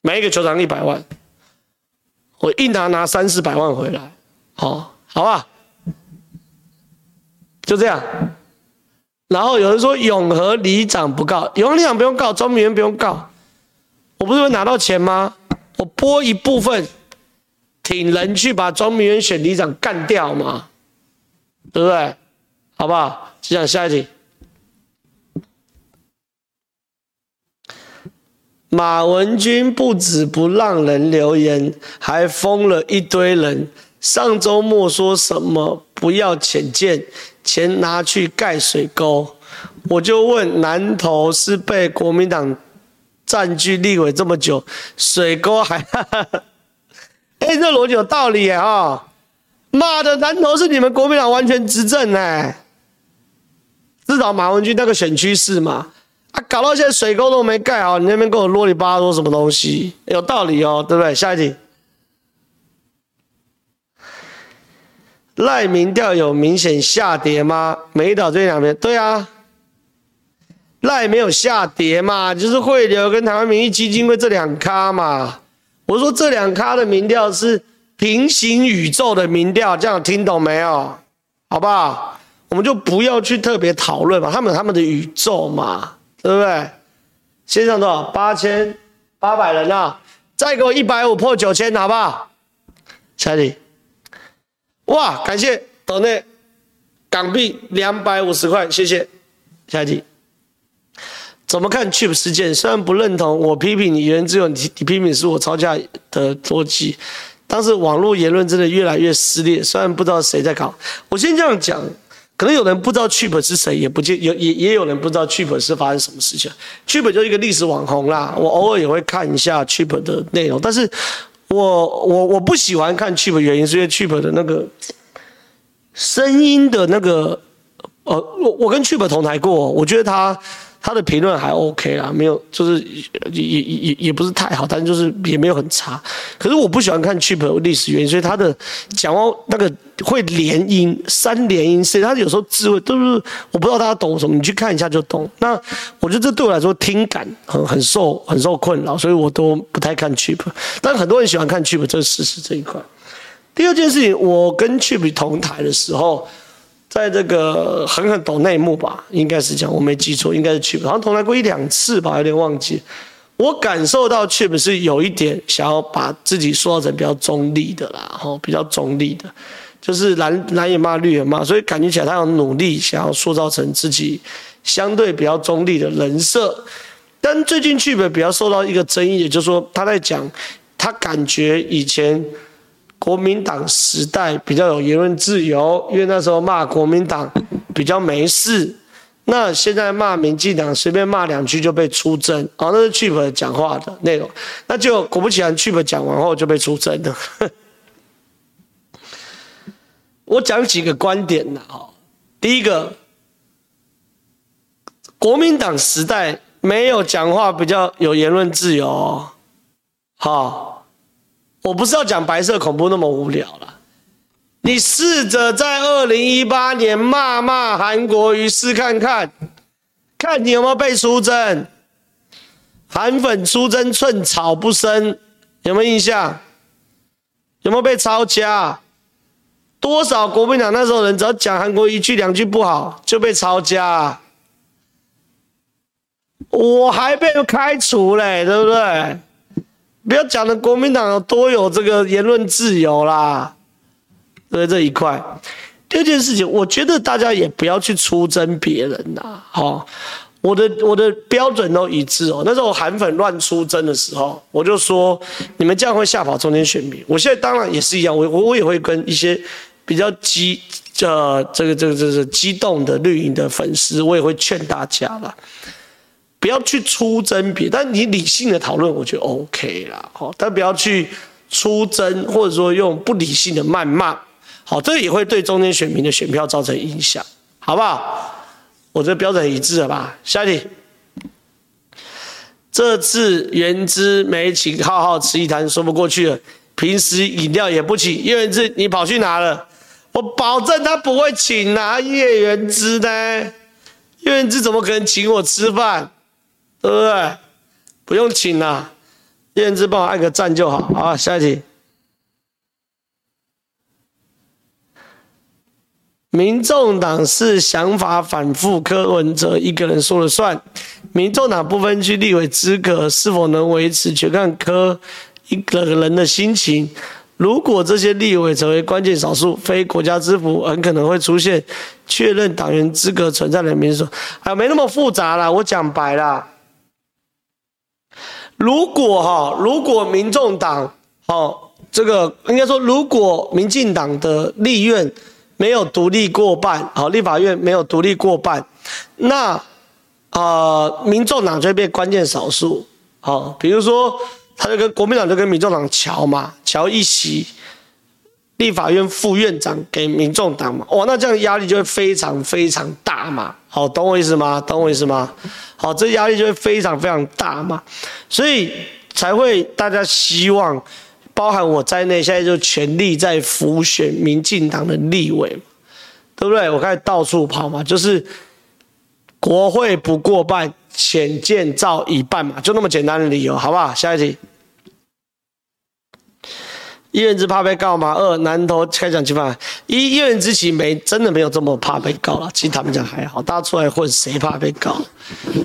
每一个球场一百万，我一拿拿三四百万回来，好，好吧，就这样。然后有人说永和里长不告，永和里长不用告，庄明元不用告，我不是会拿到钱吗？我拨一部分，挺人去把庄明元选里长干掉嘛，对不对？好不好？就讲下一题。马文君不止不让人留言，还封了一堆人。上周末说什么不要浅见，钱拿去盖水沟。我就问南投是被国民党。占据立委这么久，水沟还，哎，这逻辑有道理啊、妈的，南投是你们国民党完全执政哎，至少马文君那个选区是嘛？啊，搞到现在水沟都没盖好，你那边跟我啰里吧嗦什么东西？有道理哦，对不对？下一题，赖民调有明显下跌吗？美岛这两边，对啊。赖没有下跌嘛，就是汇流跟台湾民意基金会这两咖嘛。我说这两咖的民调是平行宇宙的民调，这样听懂没有？好不好？我们就不要去特别讨论嘛，他们有他们的宇宙嘛，对不对？线上多少？八千八百人啊，再给我一百五破九千，好不好？下一题。哇，感谢岛内港币两百五十块，谢谢。下一题。怎么看 Chip 事件？虽然不认同，我批评你原之有你，你批评是我抄家的逻辑。当时网络言论真的越来越撕裂，虽然不知道谁在搞。我先这样讲，可能有人不知道 Chip 是谁，也不见有也也有人不知道 Chip 是发生什么事情。Chip 就是一个历史网红啦，我偶尔也会看一下 Chip 的内容，但是我我我不喜欢看 Chip 原因是因为 Chip 的那个声音的那个，呃，我我跟 Chip 同台过，我觉得他。他的评论还 OK 啦，没有，就是也也也也不是太好，但就是也没有很差。可是我不喜欢看 Chip 历史原因，所以他的讲话那个会连音、三连音，所以他有时候字会都是我不知道大家懂什么，你去看一下就懂。那我觉得这对我来说听感很很受很受困扰，所以我都不太看 Chip。但很多人喜欢看 Chip，这是事实这一块。第二件事情，我跟 Chip 同台的时候。在这个狠狠抖内幕吧，应该是这样，我没记错，应该是 Chip，好像同来过一两次吧，有点忘记。我感受到 Chip 是有一点想要把自己塑造成比较中立的啦，吼，比较中立的，就是蓝蓝也骂，绿也骂，所以感觉起来他有努力想要塑造成自己相对比较中立的人设。但最近 Chip 比较受到一个争议，也就是说他在讲，他感觉以前。国民党时代比较有言论自由，因为那时候骂国民党比较没事。那现在骂民进党，随便骂两句就被出征。哦，那是 Chip 讲话的内容。那就果不其然，Chip 讲完后就被出征了。我讲几个观点呢？哈，第一个，国民党时代没有讲话比较有言论自由。好。我不是要讲白色恐怖那么无聊了，你试着在二零一八年骂骂韩国瑜试看看，看你有没有被出征。韩粉出征寸草不生，有没有印象？有没有被抄家？多少国民党那时候人只要讲韩国一句两句不好就被抄家，我还被开除嘞，对不对？不要讲的国民党有多有这个言论自由啦，对这一块。第二件事情，我觉得大家也不要去出征别人呐，好，我的我的标准都一致哦。那时候韩粉乱出征的时候，我就说你们这样会吓跑中间选民。我现在当然也是一样，我我我也会跟一些比较激呃这个这个这个激动的绿营的粉丝，我也会劝大家啦，不要去出征别，但你理性的讨论，我觉得 OK 啦，好，但不要去出征，或者说用不理性的谩骂。好，这也会对中间选民的选票造成影响，好不好？我这标准一致了吧？下一题，这次原之没请浩浩吃一摊，说不过去了。平时饮料也不请，叶元之你跑去哪了？我保证他不会请啊，叶元之呢？叶元之怎么可能请我吃饭？对不对？不用请了，叶元之帮我按个赞就好。好，下一题。民众党是想法反复，柯文哲一个人说了算。民众党不分区立委资格是否能维持，全看柯一个人的心情。如果这些立委成为关键少数，非国家之福，很可能会出现确认党员资格存在的民主。啊，没那么复杂啦，我讲白啦。如果哈，如果民众党，哦，这个应该说，如果民进党的立院。没有独立过半，好，立法院没有独立过半，那呃，民众党就会变关键少数，好，比如说他就跟国民党就跟民众党桥嘛，桥一席立法院副院长给民众党嘛，哇，那这样压力就会非常非常大嘛，好，懂我意思吗？懂我意思吗？好，这压力就会非常非常大嘛，所以才会大家希望。包含我在内，现在就全力在辅选民进党的立委，对不对？我开始到处跑嘛，就是国会不过半，潜舰造一半嘛，就那么简单的理由，好不好？下一题。一人之怕被告吗？二南投开奖七万。一一人之其实没真的没有这么怕被告了，其实他们讲还好，大家出来混谁怕被告？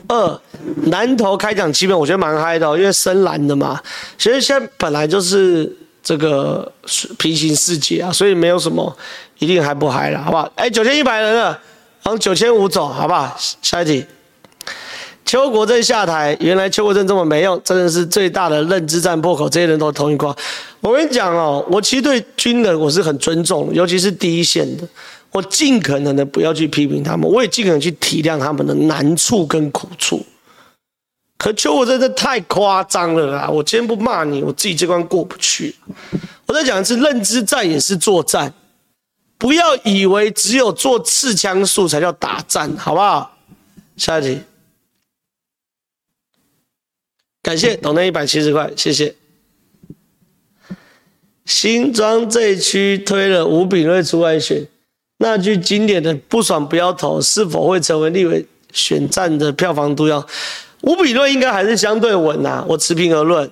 二南投开奖七万，我觉得蛮嗨的，因为深蓝的嘛。其实现在本来就是这个平行世界啊，所以没有什么一定嗨不嗨了，好不好？哎，九千一百人了，往九千五走，好不好？下一题。邱国正下台，原来邱国正这么没用，真的是最大的认知战破口。这些人都同意夸。我跟你讲哦，我其实对军人我是很尊重，尤其是第一线的，我尽可能的不要去批评他们，我也尽可能去体谅他们的难处跟苦处。可邱国正真的太夸张了啦！我今天不骂你，我自己这关过不去。我在讲的是认知战也是作战，不要以为只有做刺枪术才叫打战，好不好？下一题。感谢董内一百七十块，谢谢。新庄这一区推了吴秉叡出来选，那句经典的“不爽不要投”是否会成为立委选战的票房毒药？吴秉叡应该还是相对稳呐、啊，我持平而论，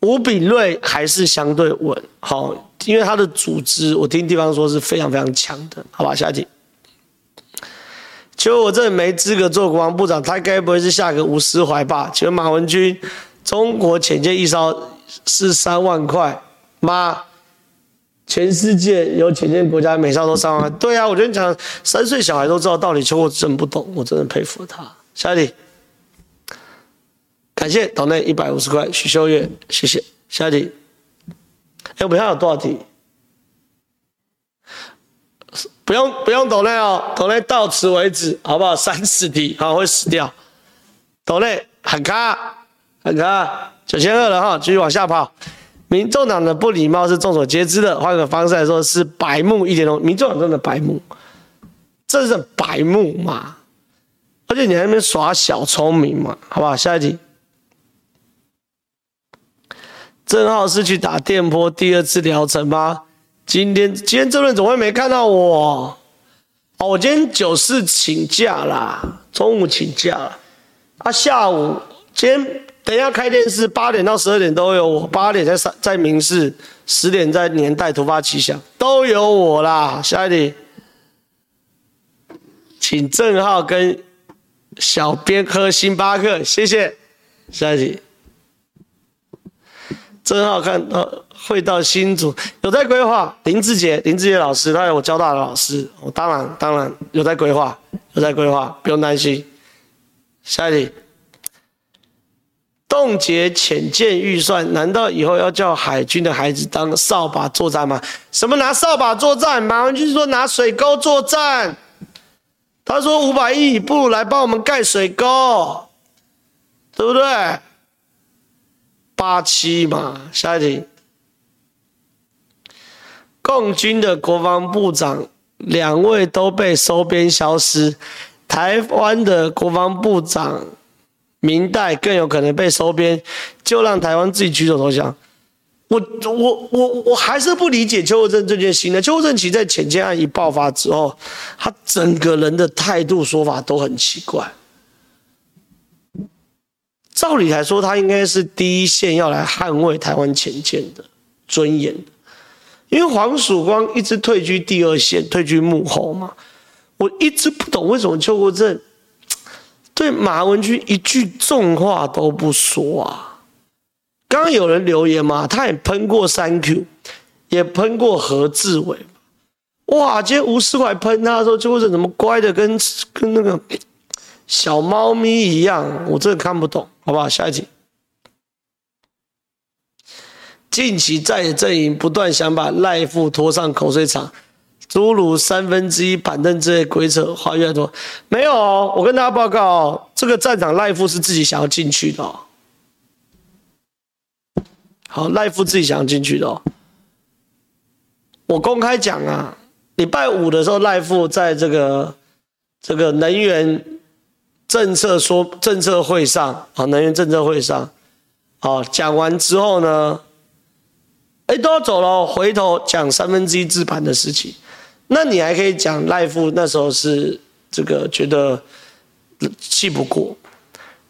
吴秉叡还是相对稳。好，因为他的组织，我听地方说是非常非常强的，好吧？下一题。就我这没资格做国防部长，他该不会是下个吴斯怀吧？请问马文君，中国潜舰一艘是三万块吗？全世界有潜舰国家每艘都三万块？对啊，我觉得你讲三岁小孩都知道道理，邱我真不懂，我真的佩服他。下一题，感谢岛内一百五十块，许秀月，谢谢。下一题，哎，我们还有多少题？不用不用抖内哦，抖内到此为止，好不好？三十题，好会死掉。抖内很卡，很卡，九千二了哈，继续往下跑。民众党的不礼貌是众所皆知的，换个方式来说是白目一点都。民众党真的白目，这是白目嘛？而且你还在耍小聪明嘛？好不好？下一题。郑浩是去打电波第二次疗程吗？今天今天这轮怎么会没看到我？哦，我今天九四请假啦，中午请假。啊，下午今天等一下开电视，八点到十二点都有我，八点在三在民视，十点在年代突发奇想都有我啦。下一题，请正浩跟小编喝星巴克，谢谢。下一题。真好看，呃，会到新竹，有在规划。林志杰，林志杰老师，他有我交大的老师，我当然当然有在规划，有在规划，不用担心。下一题，冻结潜舰预算，难道以后要叫海军的孩子当扫把作战吗？什么拿扫把作战？马文君说拿水沟作战，他说五百亿，不如来帮我们盖水沟，对不对？八七嘛，下一题。共军的国防部长两位都被收编消失，台湾的国防部长明代更有可能被收编，就让台湾自己举手投降。我我我我还是不理解邱国正这件事呢。邱国正其在潜舰案一爆发之后，他整个人的态度说法都很奇怪。照理来说，他应该是第一线要来捍卫台湾前舰的尊严的，因为黄曙光一直退居第二线，退居幕后嘛。我一直不懂为什么邱国正 对马文君一句重话都不说啊。刚刚有人留言嘛，他也喷过三 Q，也喷过何志伟。哇，今天吴思怀喷他说邱国正怎么乖的跟跟那个。小猫咪一样，我真的看不懂，好不好？下一题。近期在野阵营不断想把赖富拖上口水场，诸如三分之一板凳这些鬼扯话越多。没有，我跟大家报告哦，这个战场赖富是自己想要进去的哦。好，赖富自己想要进去的哦。我公开讲啊，礼拜五的时候，赖富在这个这个能源。政策说政策会上啊，能源政策会上，啊讲完之后呢，哎都要走了，回头讲三分之一置板的事情，那你还可以讲赖副那时候是这个觉得气不过，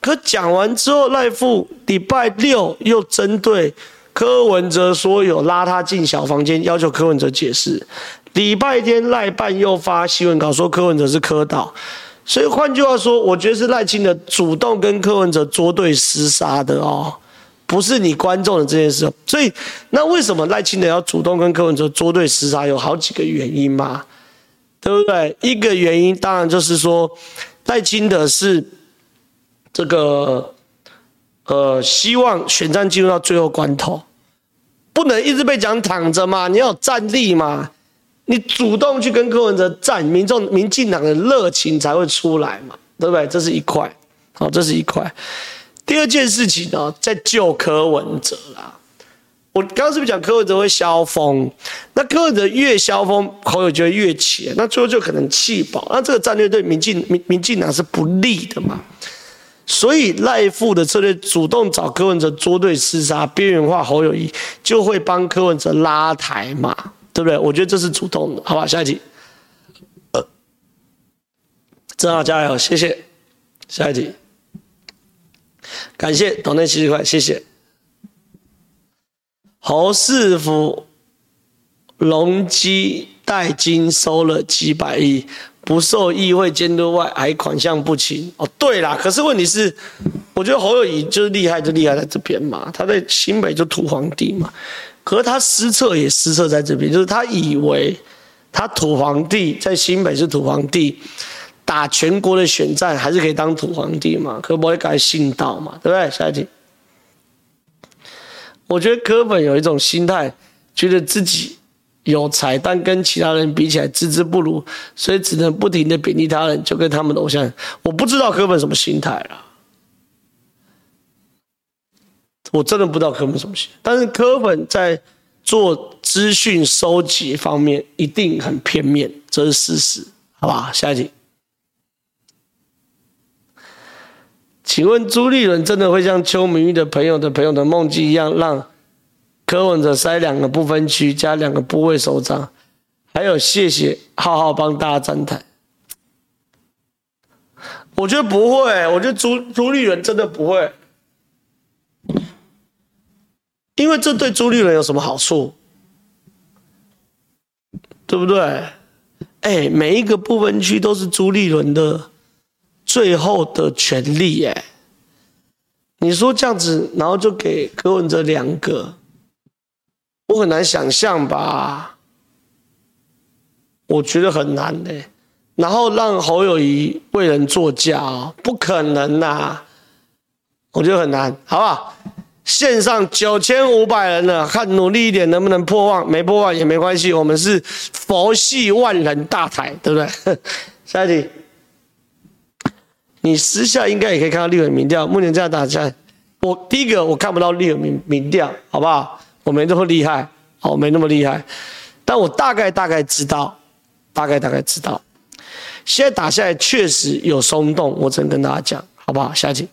可讲完之后赖副礼拜六又针对柯文哲说有拉他进小房间，要求柯文哲解释，礼拜天赖办又发新闻稿说柯文哲是柯导。所以换句话说，我觉得是赖清德主动跟柯文哲作对厮杀的哦，不是你观众的这件事。所以那为什么赖清德要主动跟柯文哲作对厮杀？有好几个原因嘛，对不对？一个原因当然就是说，赖清德是这个呃，希望选战进入到最后关头，不能一直被讲躺着嘛，你要有战力嘛。你主动去跟柯文哲战，民众、民进党的热情才会出来嘛，对不对？这是一块，好，这是一块。第二件事情呢，在救柯文哲啦。我刚刚是不是讲柯文哲会消风？那柯文哲越消风，侯友就会越起，那最后就可能气爆。那这个战略对民进、民民进党是不利的嘛？所以赖富的策略，主动找柯文哲作对厮杀，边缘化侯友谊，就会帮柯文哲拉台嘛。对不对？我觉得这是主动的，好吧？下一题，呃，正好加油，谢谢。下一题，感谢董内七十块，谢谢。侯师傅隆基代金收了几百亿，不受议会监督外，还款项不清。哦，对啦，可是问题是，我觉得侯友谊就是厉害，就厉害在这边嘛，他在新北就土皇帝嘛。可是他失策也失策在这边，就是他以为他土皇帝在新北是土皇帝，打全国的选战还是可以当土皇帝嘛？可不可以改信道嘛？对不对？下一题，我觉得柯粉有一种心态，觉得自己有才，但跟其他人比起来资质不如，所以只能不停的贬低他人，就跟他们的偶像。我不知道柯粉什么心态了。我真的不知道柯粉什么心，但是柯粉在做资讯收集方面一定很片面，这是事实，好吧？下一题，请问朱立伦真的会像邱明玉的朋友的朋友的梦境一样，让柯文哲塞两个不分区加两个部位首长，还有谢谢浩浩帮大家站台？我觉得不会，我觉得朱朱立伦真的不会。因为这对朱立伦有什么好处？对不对？哎，每一个不分区都是朱立伦的最后的权利。哎，你说这样子，然后就给柯文哲两个，我很难想象吧？我觉得很难呢。然后让侯友宜为人作嫁，不可能呐！我觉得很难，好不好？线上九千五百人了，看努力一点能不能破万，没破万也没关系，我们是佛系万人大台，对不对？下一题，你私下应该也可以看到立委民调，目前这样打下来，我第一个我看不到立委民民调，好不好？我没那么厉害，好，没那么厉害，但我大概大概知道，大概大概知道，现在打下来确实有松动，我只能跟大家讲，好不好？下一题。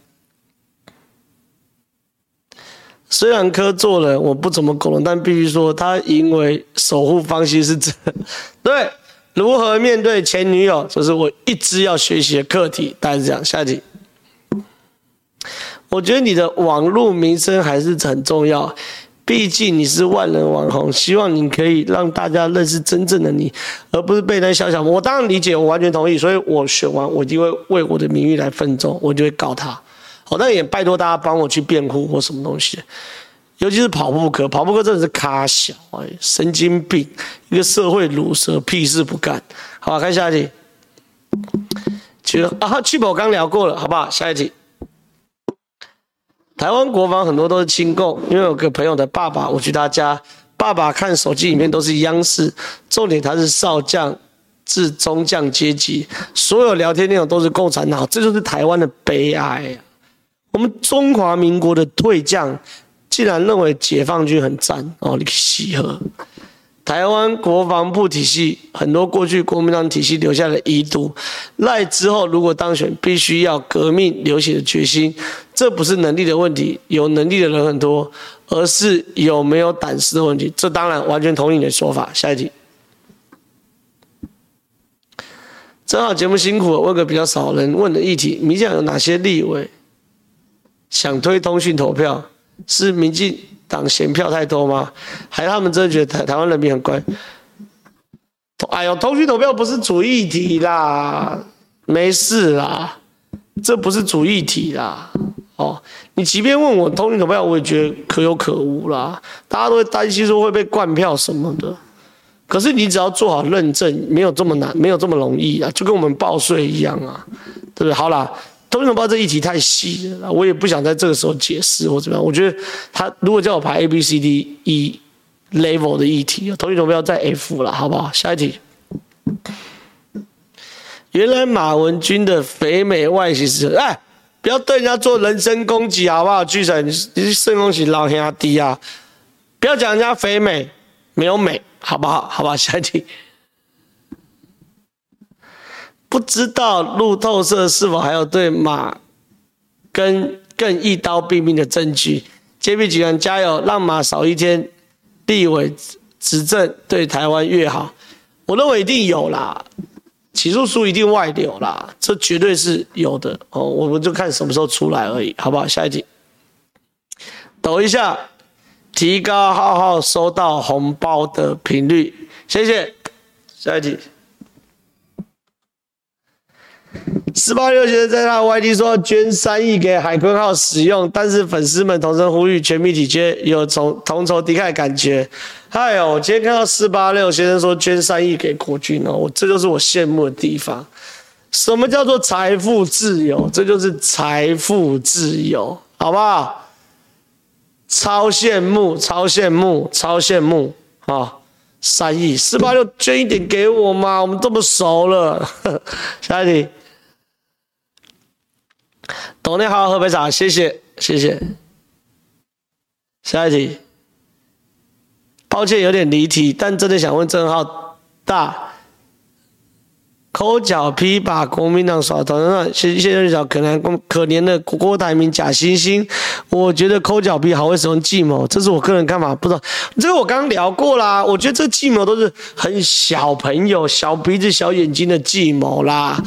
虽然柯做了我不怎么苟同，但必须说他因为守护方式是真。对，如何面对前女友，这是我一直要学习的课题。大概是这样，下一题。我觉得你的网络名声还是很重要，毕竟你是万人网红，希望你可以让大家认识真正的你，而不是被人小小。我当然理解，我完全同意，所以我选完我就会为我的名誉来奋斗，我就会告他。好，那也拜托大家帮我去辩护或什么东西，尤其是跑步哥，跑步哥真的是咖小，哎，神经病，一个社会鲁蛇，屁事不干。好吧，看下一题。觉得啊，去保刚聊过了，好不好？下一题。台湾国防很多都是亲共，因为有个朋友的爸爸，我去他家，爸爸看手机里面都是央视，重点他是少将至中将阶级，所有聊天内容都是共产党，这就是台湾的悲哀啊。我们中华民国的退将，竟然认为解放军很赞哦！你喜贺台湾国防部体系，很多过去国民党体系留下的遗毒。赖之后如果当选，必须要革命流血的决心。这不是能力的问题，有能力的人很多，而是有没有胆识的问题。这当然完全同意你的说法。下一题，正好节目辛苦了，问个比较少人问的议题：民进党有哪些立委？想推通讯投票，是民进党嫌票太多吗？还是他们真的觉得台台湾人民很乖？哎呦，通讯投票不是主议题啦，没事啦，这不是主议题啦。哦，你即便问我通讯投票，我也觉得可有可无啦。大家都会担心说会被灌票什么的，可是你只要做好认证，没有这么难，没有这么容易啊，就跟我们报税一样啊，对不对？好啦。通讯投票这议题太细了，我也不想在这个时候解释或怎么样。我觉得他如果叫我排 A、B、C、D、E level 的议题，通讯投票在 F 了，好不好？下一题。原来马文君的肥美外形是……哎，不要对人家做人身攻击，好不好？巨神，你是圣公喜老兄弟啊！不要讲人家肥美，没有美，好不好？好不好？下一题。不知道路透社是否还有对马跟更一刀毙命的证据？JB 集团加油，让马少一天立委执政，对台湾越好。我认为一定有啦，起诉书一定外流啦，这绝对是有的哦。我们就看什么时候出来而已，好不好？下一题，抖一下，提高浩浩收到红包的频率，谢谢。下一题。四八六先生在他的 YT 说捐三亿给海坤号使用，但是粉丝们同声呼吁全民体捐，有从同仇敌忾感觉。嗨哦，我今天看到四八六先生说捐三亿给国军哦，我这就是我羡慕的地方。什么叫做财富自由？这就是财富自由，好不好？超羡慕，超羡慕，超羡慕啊！三亿，四八六捐一点给我嘛，我们这么熟了。下一题。董内好好喝杯茶，谢谢谢谢。下一题，抱歉有点离题，但真的想问郑浩大，抠脚皮把国民党耍头，那谢谢谢可怜可怜的郭台铭假惺惺，我觉得抠脚皮好会使用计谋，这是我个人看法，不知道这个我刚聊过啦，我觉得这计谋都是很小朋友小鼻子小眼睛的计谋啦。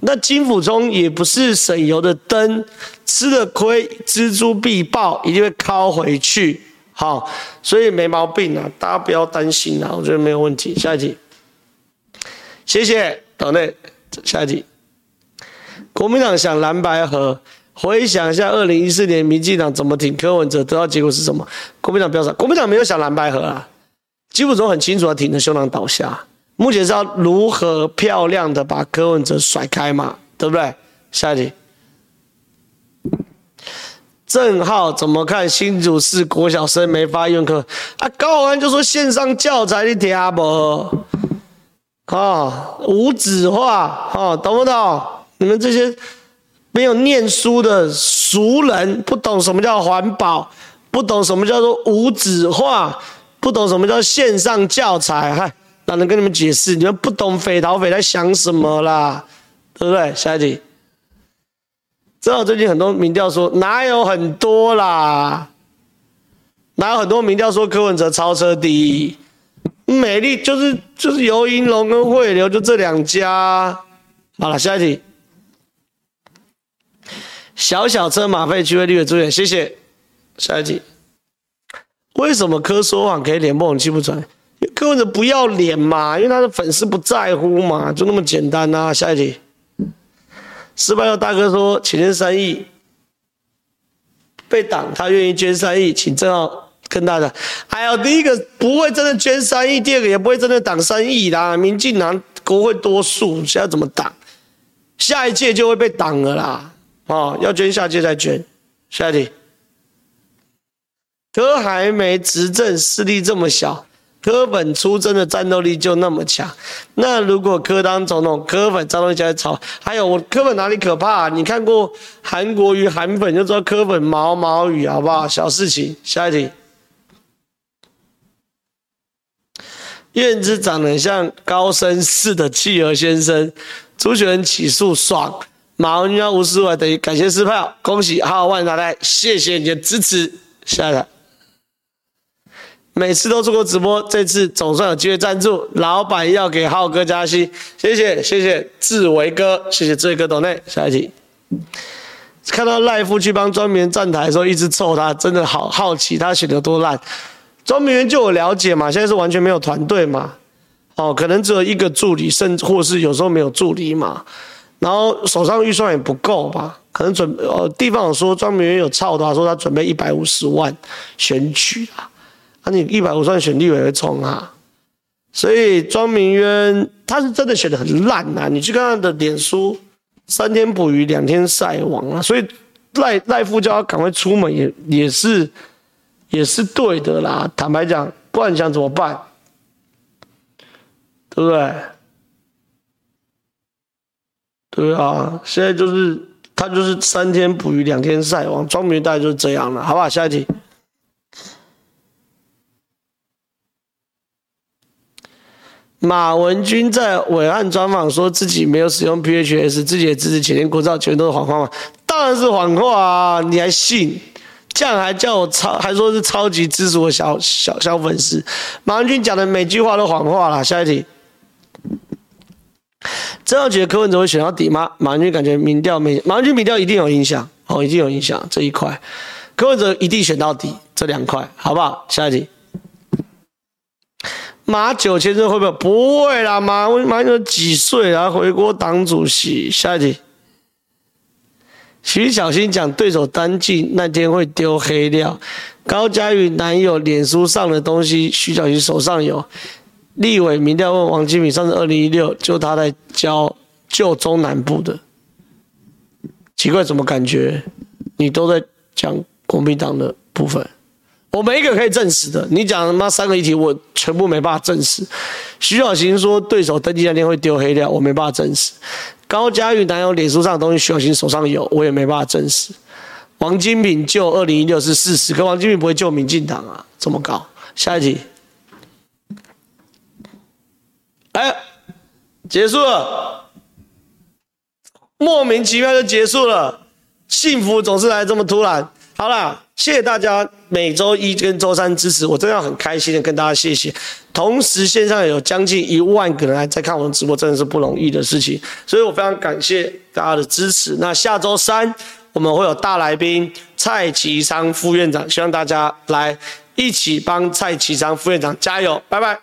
那金溥聪也不是省油的灯，吃了亏，錙铢必报，一定会拷回去。好，所以没毛病啊，大家不要担心啊，我觉得没有问题。下一题，谢谢岛内。下一题，国民党想蓝白合，回想一下，二零一四年民进党怎么挺柯文哲，得到结果是什么？国民党标准，国民党没有想蓝白合啊，基本上很清楚的挺着胸膛倒下。目前是要如何漂亮的把柯文哲甩开嘛，对不对？下一题，郑浩怎么看新竹市国小生没发用课啊？高虹安就说线上教材你听不？啊，无纸化啊，懂不懂？你们这些。没有念书的俗人，不懂什么叫环保，不懂什么叫做无纸化，不懂什么叫线上教材，嗨，哪能跟你们解释？你们不懂匪逃匪在想什么啦，对不对？下一题，知道最近很多民调说哪有很多啦，哪有很多民调说柯文哲超车第一，美丽就是就是游盈隆跟汇流就这两家，好了，下一题。小小车马费区位立委助选，谢谢。下一题，为什么柯说谎可以脸不红气不喘？柯文哲不要脸嘛，因为他的粉丝不在乎嘛，就那么简单呐、啊。下一题，失败后大哥说请捐三亿，被挡，他愿意捐三亿，请正浩跟大家。还有第一个不会真的捐三亿，第二个也不会真的挡三亿啦。民进党国会多数，现在怎么挡？下一届就会被挡了啦。哦，要捐下届再捐。下一题，柯还没执政，势力这么小，柯粉出征的战斗力就那么强。那如果柯当总统，柯粉战斗力就在吵。还有我柯粉哪里可怕？你看过韩国瑜韩粉就知道柯粉毛毛雨，好不好？小事情。下一题，院子长得像高升市的企鹅先生，朱学恒起诉爽。马文君要无私外等于感谢撕票，恭喜浩万大来，谢谢你的支持。下一个，每次都做过直播，这次总算有机会赞助，老板要给浩哥加薪，谢谢谢谢志伟哥，谢谢志伟哥懂内。下一题，看到赖夫去帮庄明站台的时候，一直臭他，真的好好奇他选的多烂。庄明元就我了解嘛，现在是完全没有团队嘛，哦，可能只有一个助理，甚至或是有时候没有助理嘛。然后手上预算也不够吧？可能准呃地方有说庄明元有操的话，说他准备一百五十万选举啊，你一百五十万选立委会冲啊？所以庄明渊他是真的选的很烂呐、啊！你去看他的脸书，三天捕鱼两天晒网啊！所以赖赖副叫他赶快出门也也是也是对的啦。坦白讲，不然你想怎么办？对不对？对啊，现在就是他就是三天捕鱼两天晒网，庄明大概就是这样了，好不好？下一题。马文君在伟岸专访说自己没有使用 PHS，自己的支持潜舰国造，全都是谎话吗？当然是谎话啊！你还信？这样还叫我超，还说是超级支持我小小小粉丝。马文君讲的每句话都谎话了。下一题。真要觉得柯文哲会选到底吗？马文君感觉民调没，马文君民调一定有影响哦，一定有影响这一块。柯文哲一定选到底这两块，好不好？下一题，马九千岁会不会？不会啦，马马九几岁啊？回国党主席。下一题，徐小新讲对手单进那天会丢黑料，高嘉瑜男友脸书上的东西，徐小新手上有。立委民调问王金敏，上次二零一六就他在教旧中南部的，奇怪，怎么感觉你都在讲国民党的部分？我没一个可以证实的，你讲他妈三个议题，我全部没办法证实。徐小琴说对手登记那天会丢黑料，我没办法证实。高嘉瑜男友脸书上的东西，徐小琴手上有，我也没办法证实。王金平救二零一六是事实，可王金平不会救民进党啊，怎么搞？下一题。哎，结束了，莫名其妙就结束了。幸福总是来这么突然。好啦，谢谢大家每周一跟周三支持，我真的很开心的跟大家谢谢。同时线上有将近一万个人还在看我们直播，真的是不容易的事情，所以我非常感谢大家的支持。那下周三我们会有大来宾蔡其昌副院长，希望大家来一起帮蔡其昌副院长加油，拜拜。